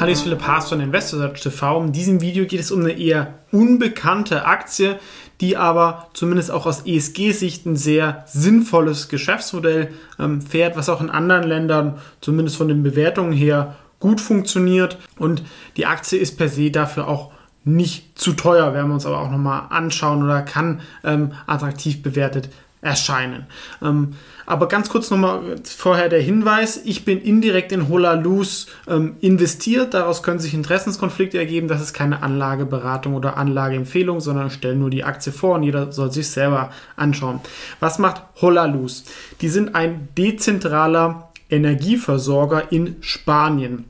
Hallo, ich Philipp Haas von InvestorSearch. In diesem Video geht es um eine eher unbekannte Aktie, die aber zumindest auch aus ESG-Sicht ein sehr sinnvolles Geschäftsmodell ähm, fährt, was auch in anderen Ländern zumindest von den Bewertungen her gut funktioniert. Und die Aktie ist per se dafür auch nicht zu teuer, werden wir uns aber auch nochmal anschauen oder kann ähm, attraktiv bewertet erscheinen. Ähm, aber ganz kurz nochmal vorher der Hinweis, ich bin indirekt in Holaluz ähm, investiert, daraus können sich Interessenskonflikte ergeben, das ist keine Anlageberatung oder Anlageempfehlung, sondern ich stelle nur die Aktie vor und jeder soll sich selber anschauen. Was macht Holaluz? Die sind ein dezentraler Energieversorger in Spanien.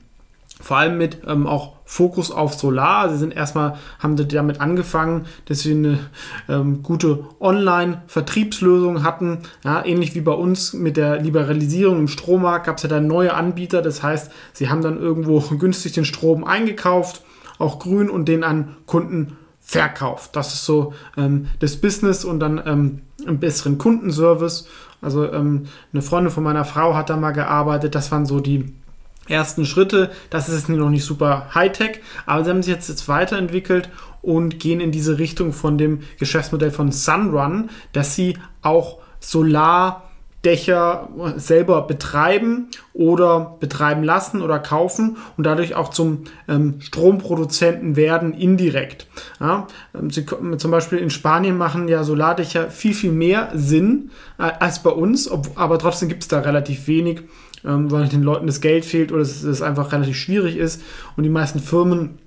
Vor allem mit ähm, auch Fokus auf Solar. Sie sind erstmal, haben damit angefangen, dass wir eine ähm, gute Online-Vertriebslösung hatten. Ja, ähnlich wie bei uns mit der Liberalisierung im Strommarkt gab es ja dann neue Anbieter. Das heißt, sie haben dann irgendwo günstig den Strom eingekauft, auch grün und den an Kunden verkauft. Das ist so ähm, das Business und dann ähm, einen besseren Kundenservice. Also ähm, eine Freundin von meiner Frau hat da mal gearbeitet. Das waren so die ersten Schritte. Das ist noch nicht super Hightech, aber sie haben sich jetzt, jetzt weiterentwickelt und gehen in diese Richtung von dem Geschäftsmodell von Sunrun, dass sie auch Solardächer selber betreiben oder betreiben lassen oder kaufen und dadurch auch zum ähm, Stromproduzenten werden indirekt. Ja, ähm, sie, zum Beispiel in Spanien machen ja Solardächer viel, viel mehr Sinn äh, als bei uns, ob, aber trotzdem gibt es da relativ wenig ähm, weil den Leuten das Geld fehlt oder es, es einfach relativ schwierig ist. Und die meisten Firmen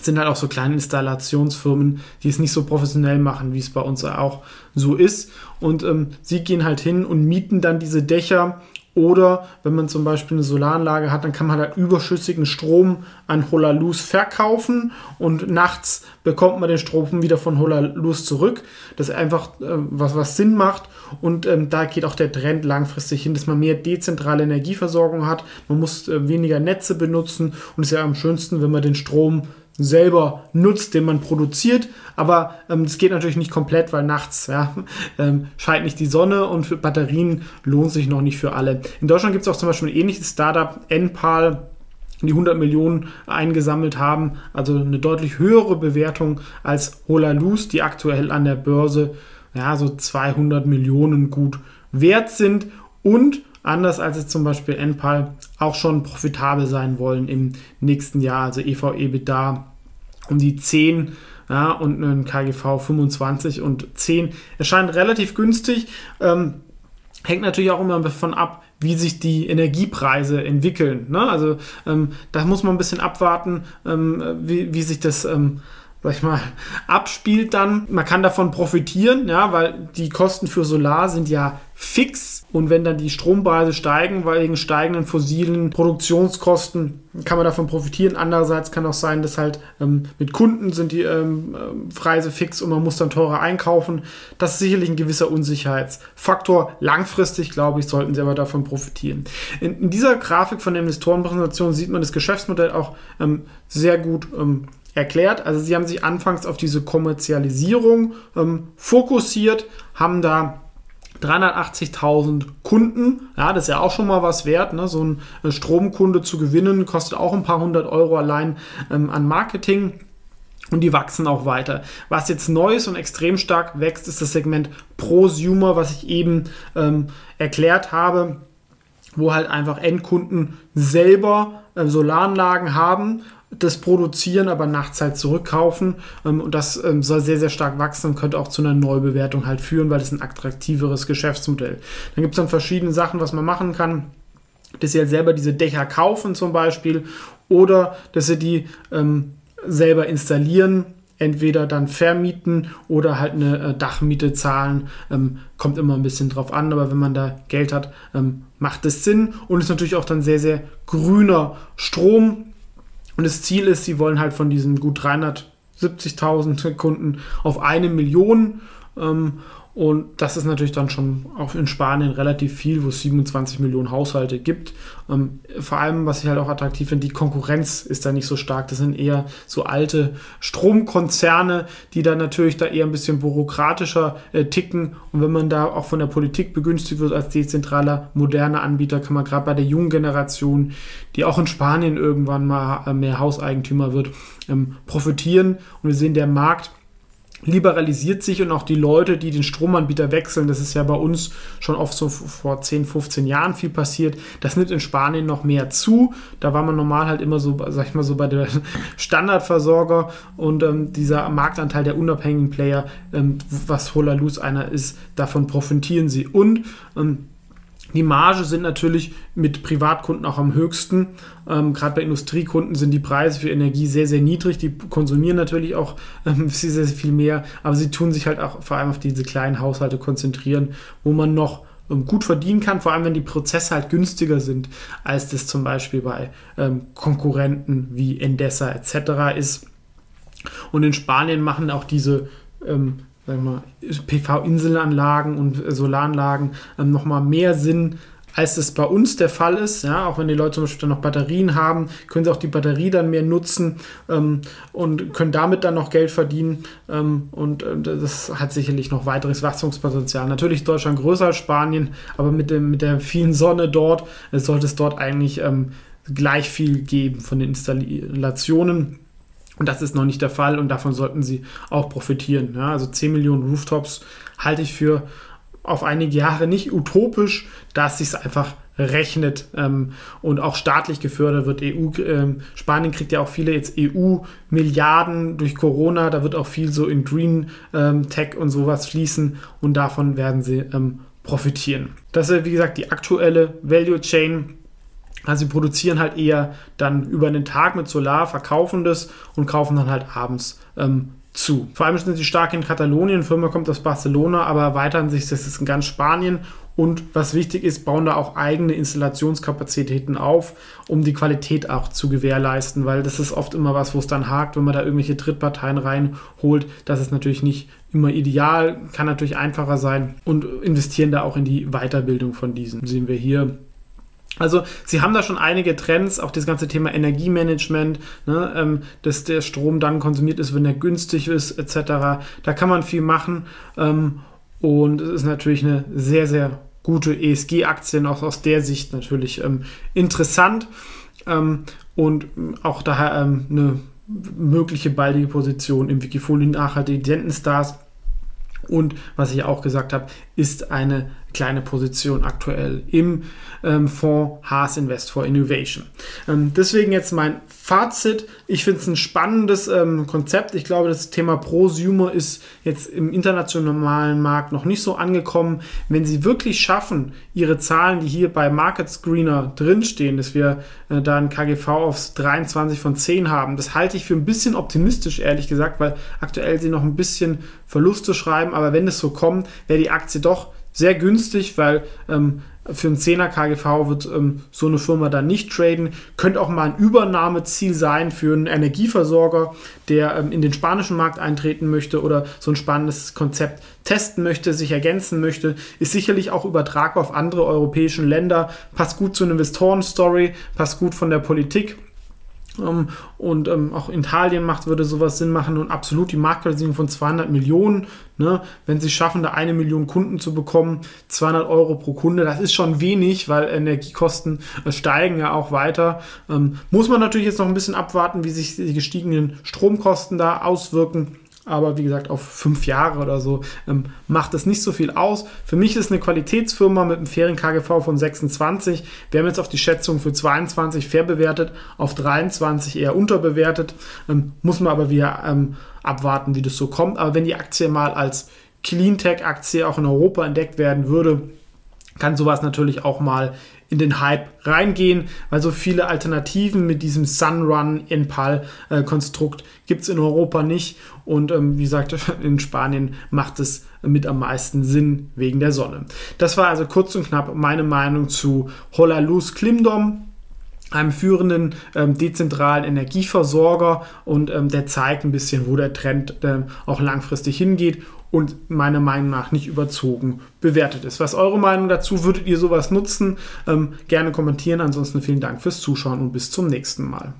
sind halt auch so kleine Installationsfirmen, die es nicht so professionell machen, wie es bei uns auch so ist. Und ähm, sie gehen halt hin und mieten dann diese Dächer oder wenn man zum Beispiel eine Solaranlage hat, dann kann man halt überschüssigen Strom an Holaluz verkaufen und nachts bekommt man den Strom wieder von Holaluz zurück. Das ist einfach äh, was, was Sinn macht und ähm, da geht auch der Trend langfristig hin, dass man mehr dezentrale Energieversorgung hat. Man muss äh, weniger Netze benutzen und es ist ja am schönsten, wenn man den Strom selber nutzt, den man produziert. Aber ähm, geht natürlich nicht komplett, weil nachts ja, ähm, scheint nicht die Sonne und für Batterien lohnt sich noch nicht für alle. In Deutschland gibt es auch zum Beispiel ein ähnliches Startup, Enpal, die 100 Millionen eingesammelt haben, also eine deutlich höhere Bewertung als Holaluz, die aktuell an der Börse ja, so 200 Millionen gut wert sind und anders als es zum Beispiel Enpal auch schon profitabel sein wollen im nächsten Jahr, also EV-EBITDA um die 10 ja, und ein KGV 25 und 10 erscheint relativ günstig. Ähm, hängt natürlich auch immer davon ab, wie sich die Energiepreise entwickeln. Ne? Also ähm, da muss man ein bisschen abwarten, ähm, wie, wie sich das ähm, sag ich mal, abspielt dann. Man kann davon profitieren, ja, weil die Kosten für Solar sind ja fix und wenn dann die Strompreise steigen, weil wegen steigenden fossilen Produktionskosten kann man davon profitieren. Andererseits kann auch sein, dass halt ähm, mit Kunden sind die ähm, ähm, Preise fix und man muss dann teurer einkaufen. Das ist sicherlich ein gewisser Unsicherheitsfaktor. Langfristig, glaube ich, sollten sie aber davon profitieren. In, in dieser Grafik von der Investorenpräsentation sieht man das Geschäftsmodell auch ähm, sehr gut ähm, erklärt. Also sie haben sich anfangs auf diese Kommerzialisierung ähm, fokussiert, haben da 380.000 Kunden, ja, das ist ja auch schon mal was wert. Ne? So ein äh, Stromkunde zu gewinnen kostet auch ein paar hundert Euro allein ähm, an Marketing. Und die wachsen auch weiter. Was jetzt neu ist und extrem stark wächst, ist das Segment Prosumer, was ich eben ähm, erklärt habe, wo halt einfach Endkunden selber äh, Solaranlagen haben das produzieren, aber nachts halt zurückkaufen. Ähm, und das ähm, soll sehr, sehr stark wachsen und könnte auch zu einer Neubewertung halt führen, weil es ein attraktiveres Geschäftsmodell. Dann gibt es dann verschiedene Sachen, was man machen kann. Dass sie halt selber diese Dächer kaufen zum Beispiel oder dass sie die ähm, selber installieren entweder dann vermieten oder halt eine äh, Dachmiete zahlen. Ähm, kommt immer ein bisschen drauf an, aber wenn man da Geld hat, ähm, macht es Sinn und ist natürlich auch dann sehr, sehr grüner Strom. Und das Ziel ist, sie wollen halt von diesen gut 370.000 Kunden auf eine Million ähm, und das ist natürlich dann schon auch in Spanien relativ viel, wo es 27 Millionen Haushalte gibt. Ähm, vor allem, was ich halt auch attraktiv finde, die Konkurrenz ist da nicht so stark. Das sind eher so alte Stromkonzerne, die dann natürlich da eher ein bisschen bürokratischer äh, ticken. Und wenn man da auch von der Politik begünstigt wird als dezentraler, moderner Anbieter, kann man gerade bei der jungen Generation, die auch in Spanien irgendwann mal äh, mehr Hauseigentümer wird, ähm, profitieren. Und wir sehen, der Markt liberalisiert sich und auch die Leute, die den Stromanbieter wechseln, das ist ja bei uns schon oft so vor 10, 15 Jahren viel passiert. Das nimmt in Spanien noch mehr zu. Da war man normal halt immer so, sag ich mal so, bei der Standardversorger und ähm, dieser Marktanteil der unabhängigen Player, ähm, was Hola Luz einer ist, davon profitieren sie. Und ähm, die Marge sind natürlich mit Privatkunden auch am höchsten. Ähm, Gerade bei Industriekunden sind die Preise für Energie sehr, sehr niedrig. Die konsumieren natürlich auch ähm, sehr, sehr viel mehr, aber sie tun sich halt auch vor allem auf diese kleinen Haushalte konzentrieren, wo man noch ähm, gut verdienen kann, vor allem wenn die Prozesse halt günstiger sind, als das zum Beispiel bei ähm, Konkurrenten wie Endesa etc. ist. Und in Spanien machen auch diese ähm, PV-Inselanlagen und Solaranlagen ähm, nochmal mehr Sinn, als es bei uns der Fall ist. Ja, auch wenn die Leute zum Beispiel dann noch Batterien haben, können sie auch die Batterie dann mehr nutzen ähm, und können damit dann noch Geld verdienen. Ähm, und äh, das hat sicherlich noch weiteres Wachstumspotenzial. Natürlich ist Deutschland größer als Spanien, aber mit, dem, mit der vielen Sonne dort äh, sollte es dort eigentlich ähm, gleich viel geben von den Installationen. Und das ist noch nicht der Fall und davon sollten sie auch profitieren. Ja, also 10 Millionen Rooftops halte ich für auf einige Jahre nicht utopisch, dass sich es einfach rechnet ähm, und auch staatlich gefördert wird. EU, ähm, Spanien kriegt ja auch viele jetzt EU-Milliarden durch Corona, da wird auch viel so in Green ähm, Tech und sowas fließen und davon werden sie ähm, profitieren. Das ist, wie gesagt, die aktuelle Value Chain also sie produzieren halt eher dann über den Tag mit Solar, verkaufen das und kaufen dann halt abends ähm, zu. Vor allem sind sie stark in Katalonien, die Firma kommt aus Barcelona, aber erweitern sich, das ist in ganz Spanien. Und was wichtig ist, bauen da auch eigene Installationskapazitäten auf, um die Qualität auch zu gewährleisten, weil das ist oft immer was, wo es dann hakt, wenn man da irgendwelche Drittparteien reinholt. Das ist natürlich nicht immer ideal, kann natürlich einfacher sein und investieren da auch in die Weiterbildung von diesen. Sehen wir hier also sie haben da schon einige Trends, auch das ganze Thema Energiemanagement, ne, ähm, dass der Strom dann konsumiert ist, wenn er günstig ist, etc. Da kann man viel machen ähm, und es ist natürlich eine sehr, sehr gute ESG-Aktie, auch aus der Sicht natürlich ähm, interessant ähm, und auch daher ähm, eine mögliche baldige Position im Wikifolio nachhaltige Dividendenstars. Und was ich auch gesagt habe, ist eine kleine Position aktuell im ähm, Fonds Haas Invest for Innovation. Ähm, deswegen jetzt mein Fazit. Ich finde es ein spannendes ähm, Konzept. Ich glaube, das Thema Prosumer ist jetzt im internationalen Markt noch nicht so angekommen. Wenn Sie wirklich schaffen, Ihre Zahlen, die hier bei Market Screener drinstehen, dass wir äh, da ein KGV aufs 23 von 10 haben, das halte ich für ein bisschen optimistisch, ehrlich gesagt, weil aktuell Sie noch ein bisschen Verluste schreiben. Aber wenn es so kommt, wäre die Aktie doch sehr günstig, weil ähm, für einen 10er KGV wird ähm, so eine Firma dann nicht traden. Könnte auch mal ein Übernahmeziel sein für einen Energieversorger, der ähm, in den spanischen Markt eintreten möchte oder so ein spannendes Konzept testen möchte, sich ergänzen möchte. Ist sicherlich auch übertragbar auf andere europäische Länder. Passt gut zu einer Investoren-Story, passt gut von der Politik. Ähm, und ähm, auch in Italien macht, würde sowas Sinn machen und absolut die Marktkapitalisierung von 200 Millionen. Ne? Wenn sie schaffen, da eine Million Kunden zu bekommen, 200 Euro pro Kunde, das ist schon wenig, weil Energiekosten äh, steigen ja auch weiter. Ähm, muss man natürlich jetzt noch ein bisschen abwarten, wie sich die gestiegenen Stromkosten da auswirken aber wie gesagt, auf fünf Jahre oder so ähm, macht es nicht so viel aus. Für mich ist eine Qualitätsfirma mit einem fairen KGV von 26. Wir haben jetzt auf die Schätzung für 22 fair bewertet, auf 23 eher unterbewertet. Ähm, muss man aber wieder ähm, abwarten, wie das so kommt. Aber wenn die Aktie mal als Cleantech-Aktie auch in Europa entdeckt werden würde, kann sowas natürlich auch mal in den Hype reingehen, weil so viele Alternativen mit diesem Sunrun Impal äh, gibt es in Europa nicht und ähm, wie gesagt, in Spanien macht es mit am meisten Sinn wegen der Sonne. Das war also kurz und knapp meine Meinung zu Holaluz Klimdom einem führenden ähm, dezentralen Energieversorger und ähm, der zeigt ein bisschen, wo der Trend äh, auch langfristig hingeht und meiner Meinung nach nicht überzogen bewertet ist. Was eure Meinung dazu? Würdet ihr sowas nutzen? Ähm, gerne kommentieren. Ansonsten vielen Dank fürs Zuschauen und bis zum nächsten Mal.